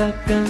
takkan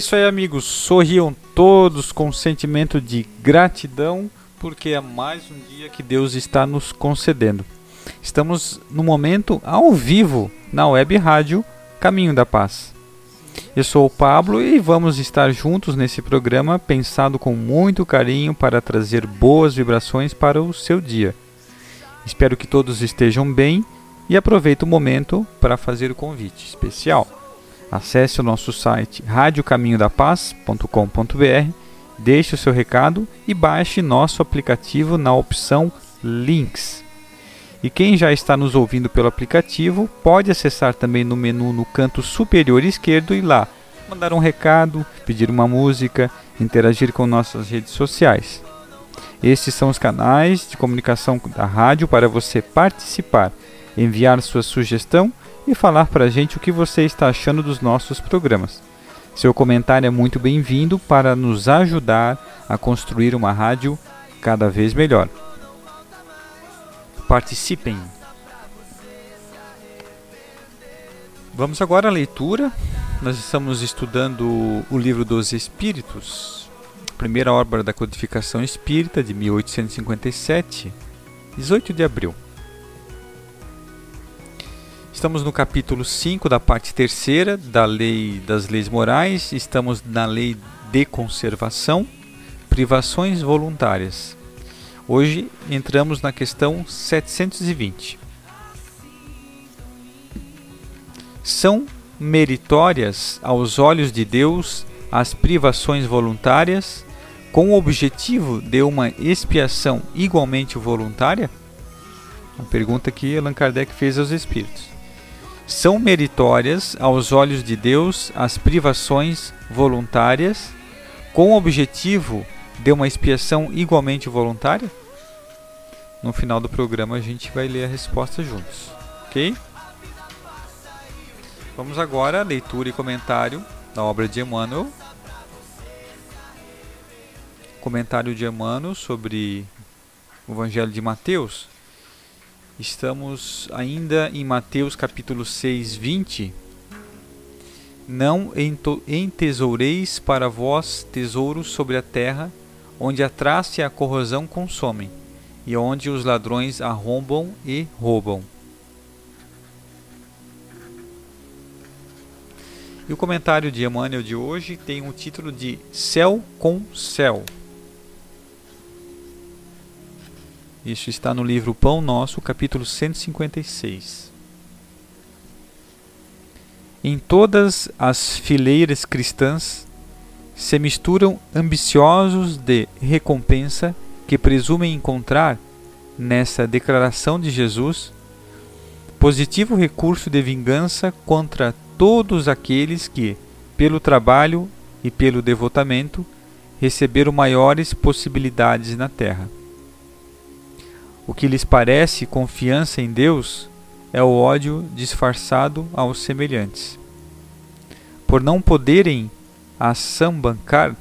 Isso aí, amigos. Sorriam todos com sentimento de gratidão, porque é mais um dia que Deus está nos concedendo. Estamos no momento ao vivo na web rádio Caminho da Paz. Eu sou o Pablo e vamos estar juntos nesse programa pensado com muito carinho para trazer boas vibrações para o seu dia. Espero que todos estejam bem e aproveite o momento para fazer o convite especial. Acesse o nosso site radiocaminhodapaz.com.br, deixe o seu recado e baixe nosso aplicativo na opção Links. E quem já está nos ouvindo pelo aplicativo pode acessar também no menu no canto superior esquerdo e lá mandar um recado, pedir uma música, interagir com nossas redes sociais. Estes são os canais de comunicação da rádio para você participar, enviar sua sugestão e falar para a gente o que você está achando dos nossos programas. Seu comentário é muito bem-vindo para nos ajudar a construir uma rádio cada vez melhor. Participem! Vamos agora à leitura. Nós estamos estudando o livro dos Espíritos, primeira obra da codificação espírita de 1857, 18 de abril. Estamos no capítulo 5 da parte terceira da Lei das Leis Morais, estamos na Lei de Conservação, privações voluntárias. Hoje entramos na questão 720. São meritórias aos olhos de Deus as privações voluntárias com o objetivo de uma expiação igualmente voluntária? Uma pergunta que Allan Kardec fez aos espíritos. São meritórias aos olhos de Deus as privações voluntárias com o objetivo de uma expiação igualmente voluntária? No final do programa a gente vai ler a resposta juntos, ok? Vamos agora à leitura e comentário da obra de Emmanuel. Comentário de Emmanuel sobre o Evangelho de Mateus. Estamos ainda em Mateus capítulo 6, 20. Não entesoureis para vós tesouros sobre a terra, onde a traça e a corrosão consomem, e onde os ladrões arrombam e roubam. E o comentário de Emmanuel de hoje tem o título de Céu com Céu. Isso está no livro Pão Nosso, capítulo 156. Em todas as fileiras cristãs se misturam ambiciosos de recompensa que presumem encontrar nessa declaração de Jesus positivo recurso de vingança contra todos aqueles que, pelo trabalho e pelo devotamento, receberam maiores possibilidades na terra. O que lhes parece confiança em Deus é o ódio disfarçado aos semelhantes. Por não poderem ação bancar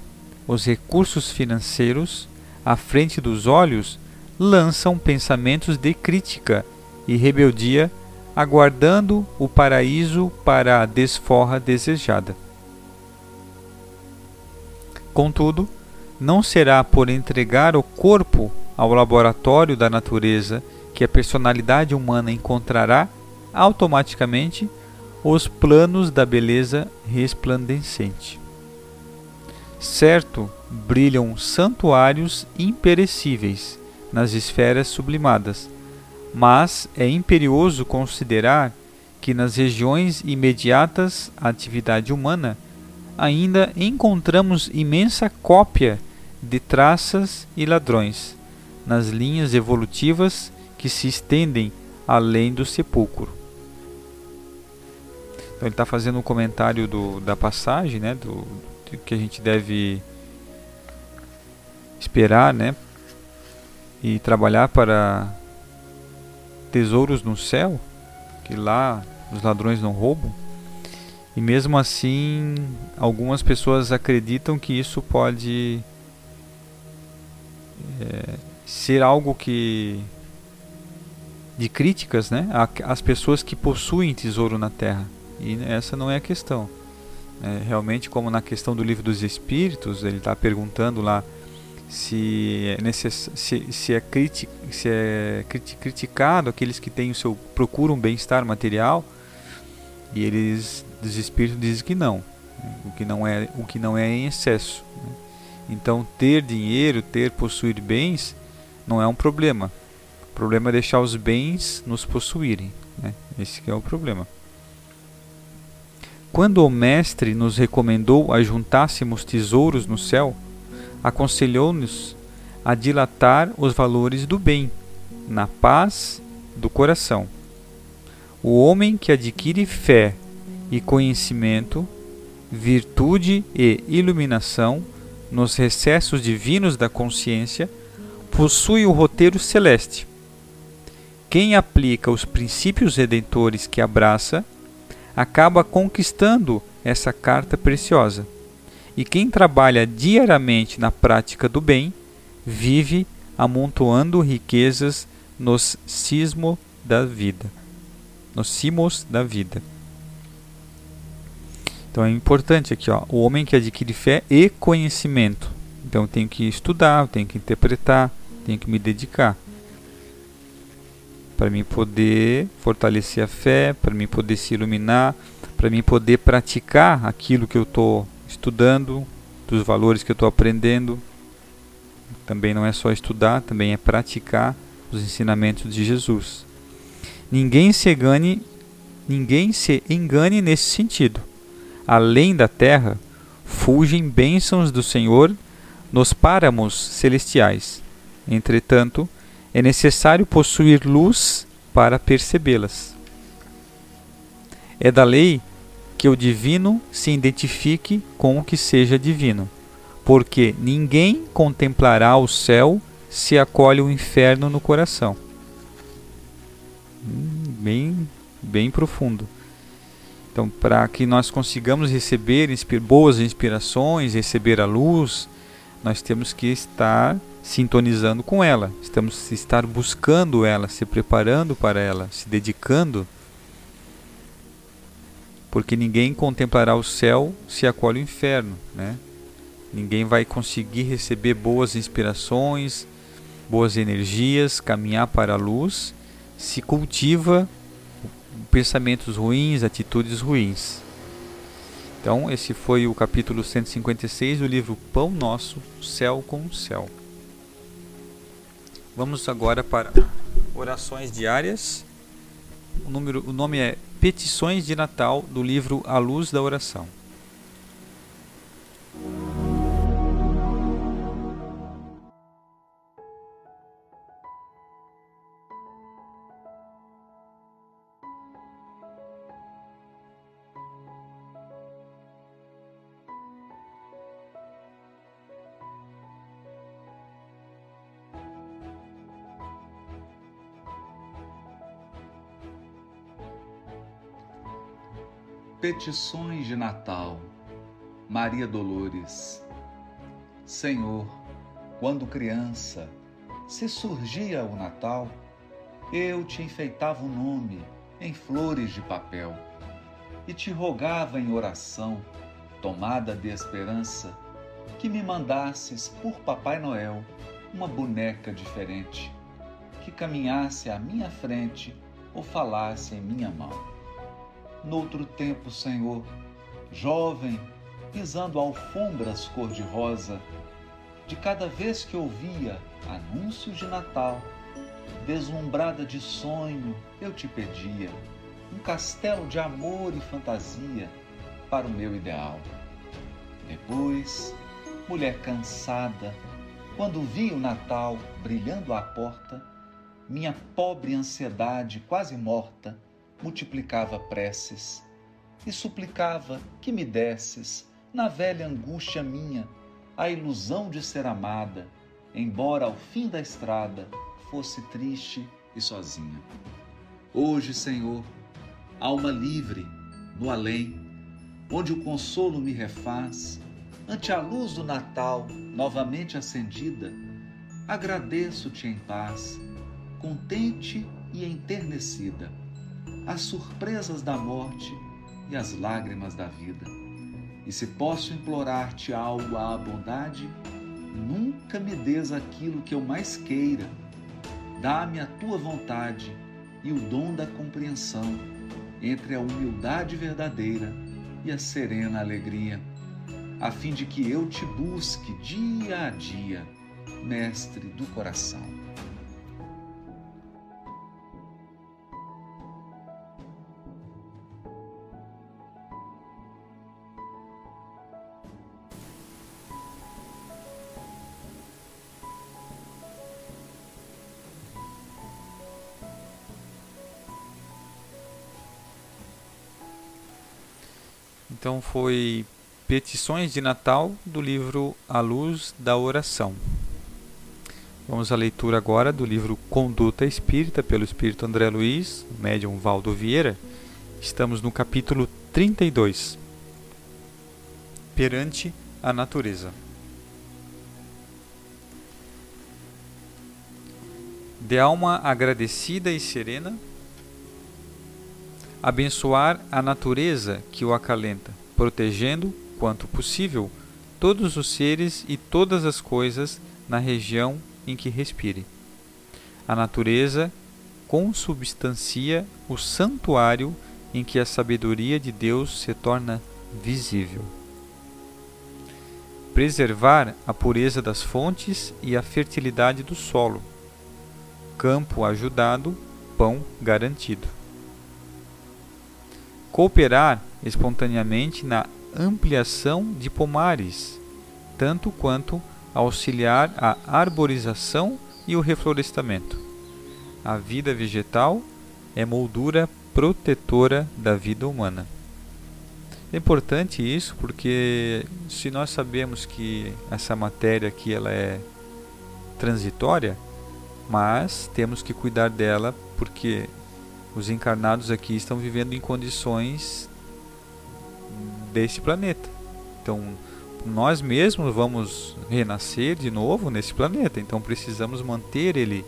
os recursos financeiros à frente dos olhos, lançam pensamentos de crítica e rebeldia aguardando o paraíso para a desforra desejada. Contudo, não será por entregar o corpo ao laboratório da natureza que a personalidade humana encontrará automaticamente os planos da beleza resplandecente. Certo, brilham santuários imperecíveis nas esferas sublimadas mas é imperioso considerar que nas regiões imediatas à atividade humana ainda encontramos imensa cópia de traças e ladrões nas linhas evolutivas que se estendem além do sepulcro. Então ele está fazendo um comentário do, da passagem, né, do, do que a gente deve esperar, né, e trabalhar para tesouros no céu, que lá os ladrões não roubam. E mesmo assim, algumas pessoas acreditam que isso pode é, ser algo que de críticas, né, às pessoas que possuem tesouro na terra. E essa não é a questão. É, realmente, como na questão do livro dos Espíritos, ele está perguntando lá se é, necess... se, se é, criti... se é criticado aqueles que têm o seu procuram bem-estar material e eles dos espíritos dizem que não o que não é o que não é em excesso né? então ter dinheiro ter possuir bens não é um problema o problema é deixar os bens nos possuírem né? esse é o problema quando o mestre nos recomendou ajuntássemos tesouros no céu aconselhou-nos a dilatar os valores do bem, na paz do coração. O homem que adquire fé e conhecimento, virtude e iluminação nos recessos divinos da consciência, possui o roteiro celeste. Quem aplica os princípios redentores que abraça, acaba conquistando essa carta preciosa. E quem trabalha diariamente na prática do bem, vive amontoando riquezas nos cismo da vida. Nos cimos da vida. Então é importante aqui, ó, o homem que adquire fé e conhecimento. Então tenho que estudar, tenho que interpretar, tenho que me dedicar para mim poder fortalecer a fé, para mim poder se iluminar, para mim poder praticar aquilo que eu estou estudando, dos valores que eu estou aprendendo. Também não é só estudar, também é praticar os ensinamentos de Jesus. Ninguém se engane, ninguém se engane nesse sentido. Além da terra, fulgem bênçãos do Senhor nos páramos celestiais. Entretanto, é necessário possuir luz para percebê-las. É da lei que o divino se identifique com o que seja divino, porque ninguém contemplará o céu se acolhe o inferno no coração. Hum, bem, bem profundo. Então, para que nós consigamos receber boas inspirações, receber a luz, nós temos que estar sintonizando com ela, estamos estar buscando ela, se preparando para ela, se dedicando porque ninguém contemplará o céu se acolhe o inferno, né? Ninguém vai conseguir receber boas inspirações, boas energias, caminhar para a luz, se cultiva pensamentos ruins, atitudes ruins. Então, esse foi o capítulo 156 do livro Pão Nosso, Céu com Céu. Vamos agora para orações diárias. O, número, o nome é Petições de Natal do livro A Luz da Oração. Petições de Natal. Maria Dolores. Senhor, quando criança, se surgia o Natal, eu te enfeitava o nome em flores de papel e te rogava em oração, tomada de esperança, que me mandasses por Papai Noel uma boneca diferente, que caminhasse à minha frente ou falasse em minha mão noutro tempo, Senhor, jovem, pisando alfombras cor-de-rosa, de cada vez que ouvia anúncios de Natal, deslumbrada de sonho, eu te pedia um castelo de amor e fantasia para o meu ideal. Depois, mulher cansada, quando vi o Natal brilhando à porta, minha pobre ansiedade quase morta multiplicava preces e suplicava que me desses, na velha angústia minha, a ilusão de ser amada, embora ao fim da estrada fosse triste e sozinha. Hoje, Senhor, alma livre, no além, onde o consolo me refaz, ante a luz do Natal novamente acendida, agradeço-te em paz, contente e enternecida as surpresas da morte e as lágrimas da vida. E se posso implorar-te algo à bondade, nunca me des aquilo que eu mais queira. Dá-me a tua vontade e o dom da compreensão entre a humildade verdadeira e a serena alegria, a fim de que eu te busque dia a dia, mestre do coração. Então foi Petições de Natal do livro A Luz da Oração. Vamos à leitura agora do livro Conduta Espírita, pelo Espírito André Luiz, médium Valdo Vieira. Estamos no capítulo 32. Perante a natureza. De alma agradecida e serena, abençoar a natureza que o acalenta, protegendo, quanto possível, todos os seres e todas as coisas na região em que respire. A natureza consubstancia o santuário em que a sabedoria de Deus se torna visível. Preservar a pureza das fontes e a fertilidade do solo. Campo ajudado, pão garantido cooperar espontaneamente na ampliação de pomares, tanto quanto auxiliar a arborização e o reflorestamento. A vida vegetal é moldura protetora da vida humana. É importante isso porque se nós sabemos que essa matéria aqui ela é transitória, mas temos que cuidar dela porque os encarnados aqui estão vivendo em condições desse planeta. Então, nós mesmos vamos renascer de novo nesse planeta, então precisamos manter ele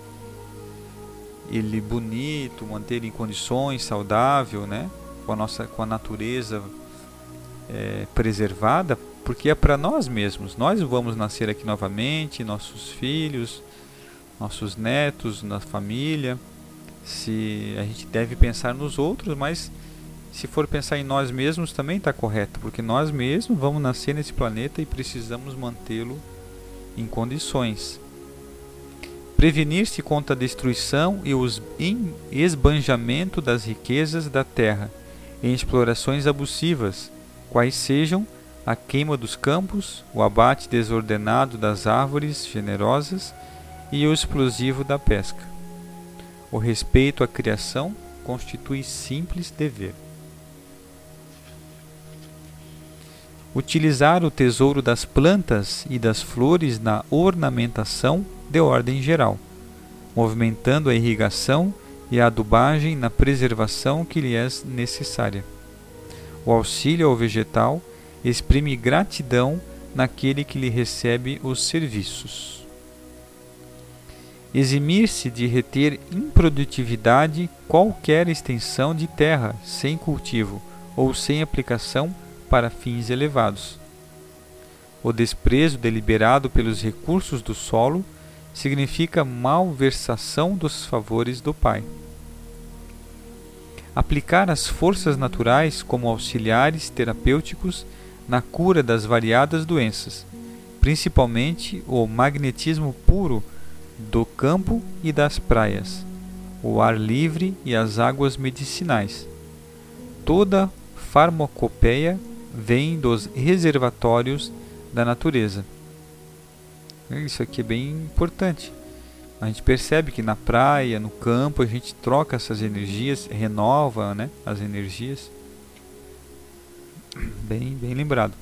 ele bonito, manter ele em condições saudável, né? Com a nossa com a natureza é, preservada, porque é para nós mesmos. Nós vamos nascer aqui novamente, nossos filhos, nossos netos, na família se a gente deve pensar nos outros, mas se for pensar em nós mesmos, também está correto, porque nós mesmos vamos nascer nesse planeta e precisamos mantê-lo em condições. Prevenir-se contra a destruição e o esbanjamento das riquezas da terra em explorações abusivas, quais sejam a queima dos campos, o abate desordenado das árvores generosas e o explosivo da pesca. O respeito à criação constitui simples dever. Utilizar o tesouro das plantas e das flores na ornamentação de ordem geral, movimentando a irrigação e a adubagem na preservação que lhe é necessária. O auxílio ao vegetal exprime gratidão naquele que lhe recebe os serviços. Eximir-se de reter improdutividade qualquer extensão de terra sem cultivo ou sem aplicação para fins elevados. O desprezo deliberado pelos recursos do solo significa malversação dos favores do Pai. Aplicar as forças naturais como auxiliares terapêuticos na cura das variadas doenças, principalmente o magnetismo puro do campo e das praias, o ar livre e as águas medicinais. Toda farmacopeia vem dos reservatórios da natureza. Isso aqui é bem importante. A gente percebe que na praia, no campo, a gente troca essas energias, renova né, as energias. Bem, bem lembrado.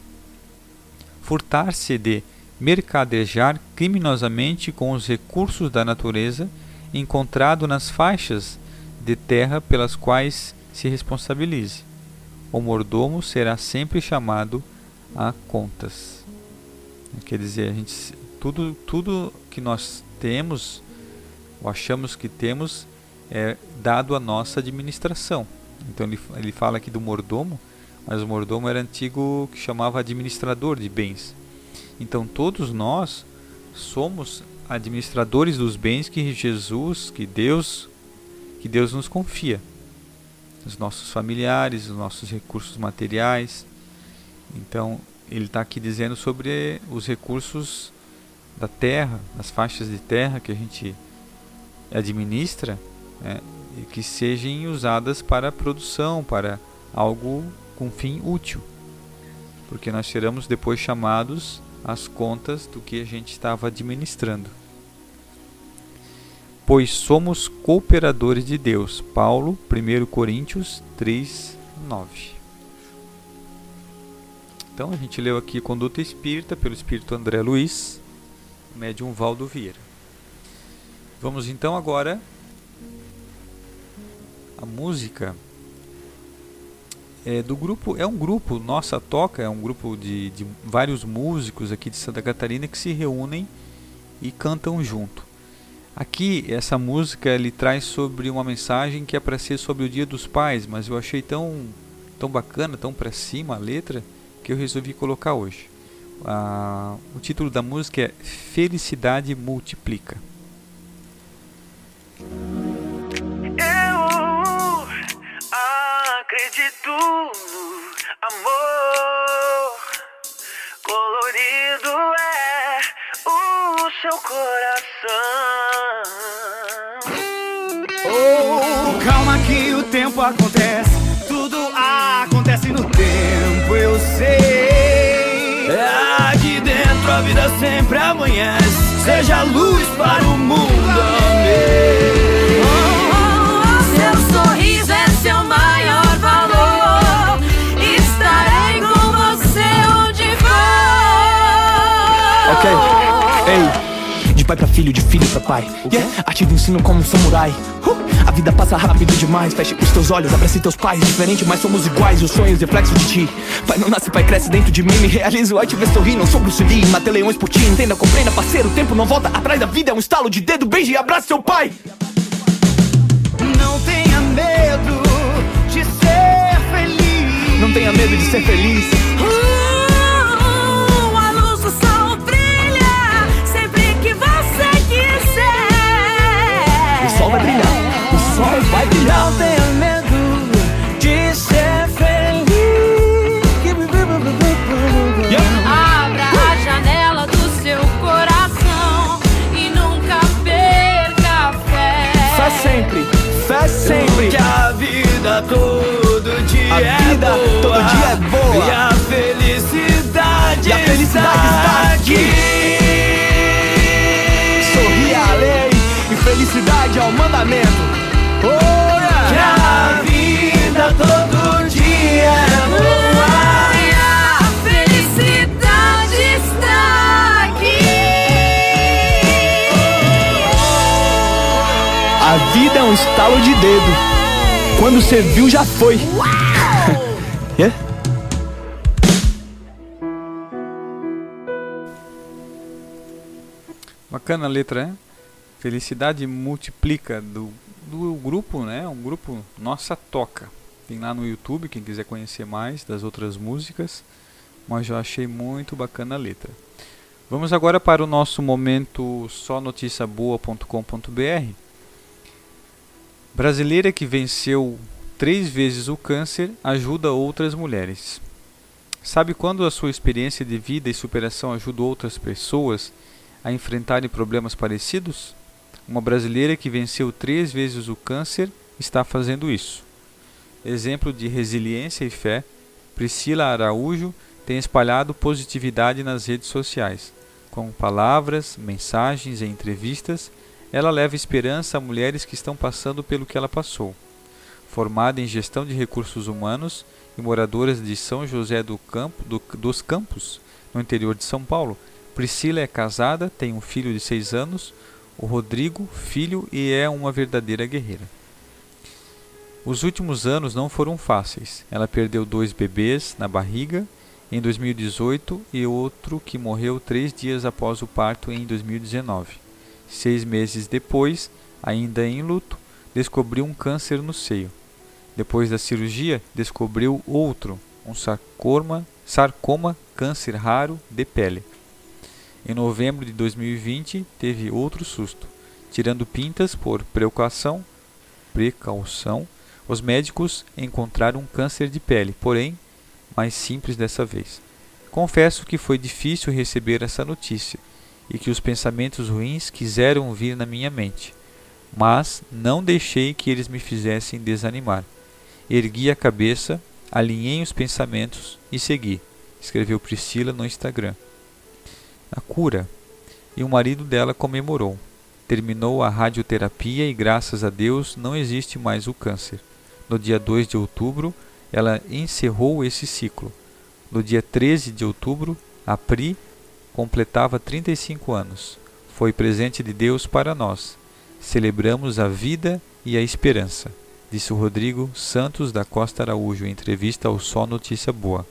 Furtar-se de mercadejar criminosamente com os recursos da natureza encontrado nas faixas de terra pelas quais se responsabilize o mordomo será sempre chamado a contas. Quer dizer, a gente, tudo, tudo que nós temos, ou achamos que temos, é dado à nossa administração. Então ele, ele fala aqui do mordomo, mas o mordomo era antigo que chamava administrador de bens. Então todos nós somos administradores dos bens que Jesus, que Deus, que Deus nos confia os nossos familiares, os nossos recursos materiais. Então, ele está aqui dizendo sobre os recursos da terra, as faixas de terra que a gente administra, né, que sejam usadas para produção, para algo com fim útil. Porque nós seremos depois chamados às contas do que a gente estava administrando pois somos cooperadores de Deus. Paulo, 1 Coríntios 3, 9. Então a gente leu aqui Conduta Espírita pelo Espírito André Luiz, médium Valdo Vieira. Vamos então agora a música é do grupo, é um grupo, Nossa Toca, é um grupo de, de vários músicos aqui de Santa Catarina que se reúnem e cantam junto. Aqui, essa música ele traz sobre uma mensagem que é para ser sobre o Dia dos Pais, mas eu achei tão, tão bacana, tão para cima a letra, que eu resolvi colocar hoje. Ah, o título da música é Felicidade Multiplica. No amor. Colorido é o seu coração. Oh, calma que o tempo acontece. Tudo acontece no tempo, eu sei. Aqui dentro a vida sempre amanhece. Seja luz para o mundo, pai pra filho, de filho pra pai. Yeah. Arte do ensino como um samurai. Uh, A vida passa rápido demais. Feche os teus olhos, abrace teus pais. Diferente, mas somos iguais. Os sonhos reflexos de ti. Pai não nasce, pai cresce dentro de mim. Me realizo, ai te ver sorrir. Não sou Bruce Lee, matei leões por ti. Entenda, compreenda, parceiro. O tempo não volta atrás da vida. É um estalo de dedo. Beije e abrace seu pai. Não tenha medo de ser feliz. Não tenha medo de ser feliz. Uh, sol vai brilhar, o sol vai brilhar. Não tenha medo de ser feliz. Abra a janela do seu coração e nunca perca a fé. Fé sempre, fé sempre. Que a vida todo dia a é boa. todo dia é boa. E a felicidade, e a felicidade está aqui. Está aqui. Ao mandamento. Oh, Que yeah. a vida todo dia é boa. E a felicidade está aqui. A vida é um estalo de dedo. Quando você viu, já foi. É? Bacana a letra, né? Felicidade multiplica do, do grupo, né? Um grupo Nossa Toca. Tem lá no YouTube, quem quiser conhecer mais das outras músicas. Mas eu achei muito bacana a letra. Vamos agora para o nosso momento só noticiaboa.com.br. Brasileira que venceu três vezes o câncer ajuda outras mulheres. Sabe quando a sua experiência de vida e superação ajuda outras pessoas a enfrentarem problemas parecidos? Uma brasileira que venceu três vezes o câncer está fazendo isso. Exemplo de resiliência e fé, Priscila Araújo tem espalhado positividade nas redes sociais. Com palavras, mensagens e entrevistas, ela leva esperança a mulheres que estão passando pelo que ela passou. Formada em gestão de recursos humanos e moradoras de São José do Campo, do- dos Campos, no interior de São Paulo, Priscila é casada, tem um filho de 6 anos, o Rodrigo, filho, e é uma verdadeira guerreira. Os últimos anos não foram fáceis. Ela perdeu dois bebês na barriga em 2018 e outro que morreu três dias após o parto em 2019. Seis meses depois, ainda em luto, descobriu um câncer no seio. Depois da cirurgia, descobriu outro, um sarcoma, sarcoma câncer raro de pele. Em novembro de 2020, teve outro susto. Tirando pintas por precaução, precaução, os médicos encontraram um câncer de pele, porém mais simples dessa vez. Confesso que foi difícil receber essa notícia e que os pensamentos ruins quiseram vir na minha mente, mas não deixei que eles me fizessem desanimar. Ergui a cabeça, alinhei os pensamentos e segui, escreveu Priscila no Instagram. A cura. E o marido dela comemorou. Terminou a radioterapia e, graças a Deus, não existe mais o câncer. No dia 2 de outubro, ela encerrou esse ciclo. No dia 13 de outubro, a Pri completava 35 anos. Foi presente de Deus para nós. Celebramos a vida e a esperança, disse o Rodrigo Santos da Costa Araújo em entrevista ao Só Notícia Boa.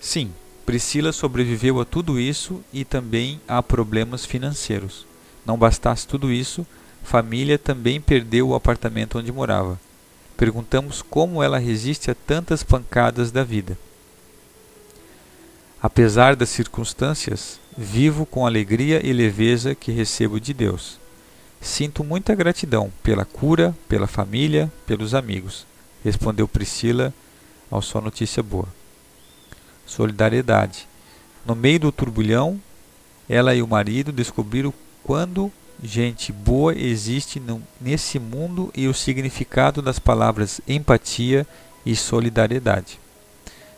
Sim, Priscila sobreviveu a tudo isso e também a problemas financeiros. Não bastasse tudo isso, família também perdeu o apartamento onde morava. Perguntamos como ela resiste a tantas pancadas da vida. Apesar das circunstâncias, vivo com alegria e leveza que recebo de Deus. Sinto muita gratidão pela cura, pela família, pelos amigos, respondeu Priscila ao Só Notícia Boa. Solidariedade. No meio do turbulhão, ela e o marido descobriram quando gente boa existe nesse mundo e o significado das palavras empatia e solidariedade.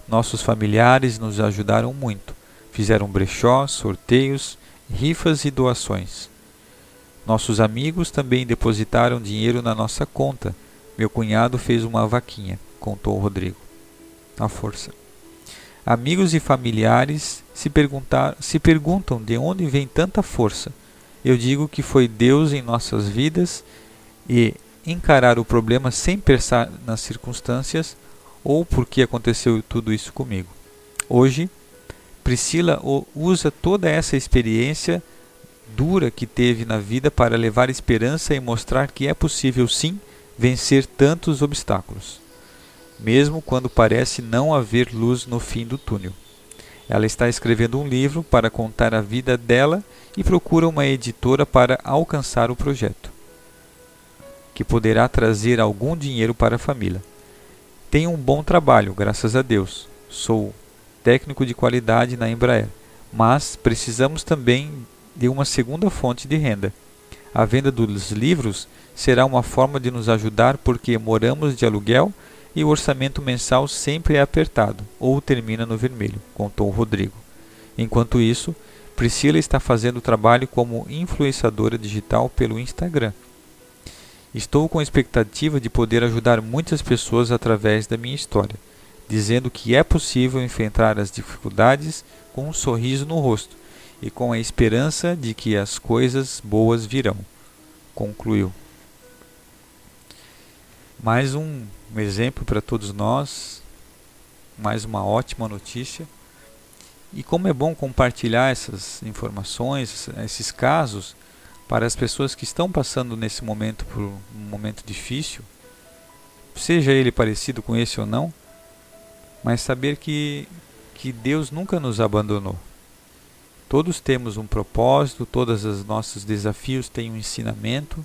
Nossos familiares nos ajudaram muito. Fizeram brechó, sorteios, rifas e doações. Nossos amigos também depositaram dinheiro na nossa conta. Meu cunhado fez uma vaquinha, contou Rodrigo. A força. Amigos e familiares se, se perguntam de onde vem tanta força. Eu digo que foi Deus em nossas vidas e encarar o problema sem pensar nas circunstâncias ou por que aconteceu tudo isso comigo. Hoje, Priscila usa toda essa experiência dura que teve na vida para levar esperança e mostrar que é possível sim vencer tantos obstáculos, mesmo quando parece não haver luz no fim do túnel. Ela está escrevendo um livro para contar a vida dela e procura uma editora para alcançar o projeto, que poderá trazer algum dinheiro para a família. Tenho um bom trabalho, graças a Deus. Sou técnico de qualidade na Embraer, mas precisamos também de uma segunda fonte de renda. A venda dos livros será uma forma de nos ajudar porque moramos de aluguel e o orçamento mensal sempre é apertado ou termina no vermelho, contou Rodrigo. Enquanto isso, Priscila está fazendo trabalho como influenciadora digital pelo Instagram. Estou com a expectativa de poder ajudar muitas pessoas através da minha história, dizendo que é possível enfrentar as dificuldades com um sorriso no rosto e com a esperança de que as coisas boas virão, concluiu. Mais um exemplo para todos nós, mais uma ótima notícia. E como é bom compartilhar essas informações, esses casos, para as pessoas que estão passando nesse momento por um momento difícil, seja ele parecido com esse ou não, mas saber que, que Deus nunca nos abandonou. Todos temos um propósito, todos os nossos desafios têm um ensinamento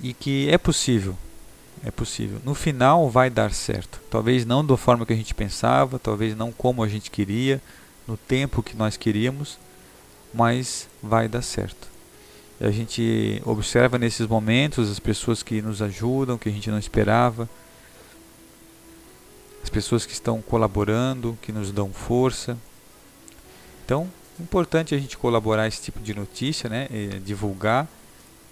e que é possível. É possível. No final vai dar certo. Talvez não da forma que a gente pensava, talvez não como a gente queria, no tempo que nós queríamos, mas vai dar certo. E a gente observa nesses momentos as pessoas que nos ajudam, que a gente não esperava, as pessoas que estão colaborando, que nos dão força. Então, é importante a gente colaborar esse tipo de notícia, né? E divulgar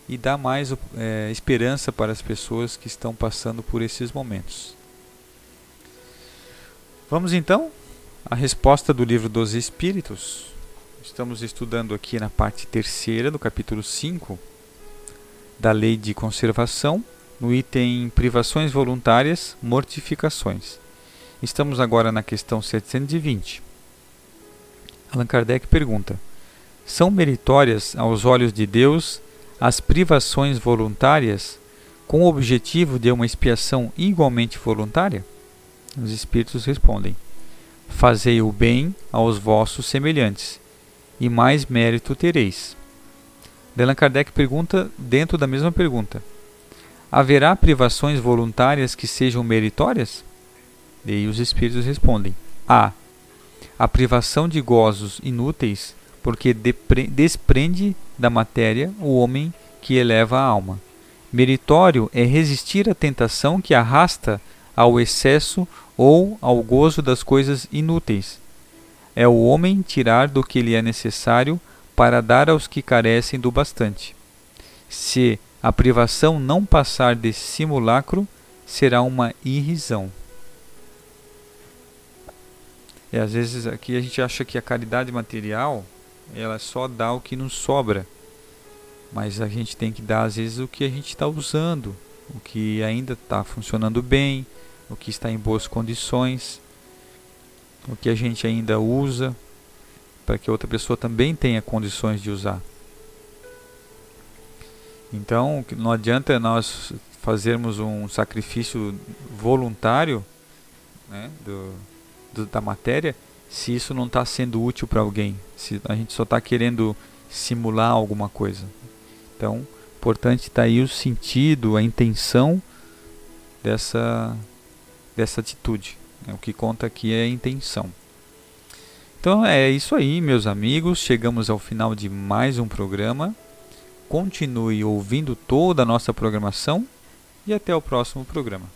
e dar mais é, esperança para as pessoas que estão passando por esses momentos. Vamos então à resposta do livro dos Espíritos. Estamos estudando aqui na parte terceira do capítulo 5 da Lei de Conservação, no item Privações Voluntárias, Mortificações. Estamos agora na questão 720. Allan Kardec pergunta: São meritórias aos olhos de Deus as privações voluntárias com o objetivo de uma expiação igualmente voluntária? Os espíritos respondem: Fazei o bem aos vossos semelhantes, e mais mérito tereis. Allan Kardec pergunta dentro da mesma pergunta: Haverá privações voluntárias que sejam meritórias? E os espíritos respondem: Há. A privação de gozos inúteis, porque desprende da matéria o homem que eleva a alma. Meritório é resistir à tentação que arrasta ao excesso ou ao gozo das coisas inúteis. É o homem tirar do que lhe é necessário para dar aos que carecem do bastante. Se a privação não passar desse simulacro, será uma irrisão. E às vezes aqui a gente acha que a caridade material ela só dá o que nos sobra. Mas a gente tem que dar às vezes o que a gente está usando, o que ainda está funcionando bem, o que está em boas condições, o que a gente ainda usa, para que outra pessoa também tenha condições de usar. Então, não adianta nós fazermos um sacrifício voluntário né, do, do, da matéria se isso não está sendo útil para alguém, se a gente só está querendo simular alguma coisa. Então, importante está aí o sentido, a intenção dessa, dessa atitude. Né? O que conta aqui é a intenção. Então é isso aí, meus amigos. Chegamos ao final de mais um programa. Continue ouvindo toda a nossa programação e até o próximo programa.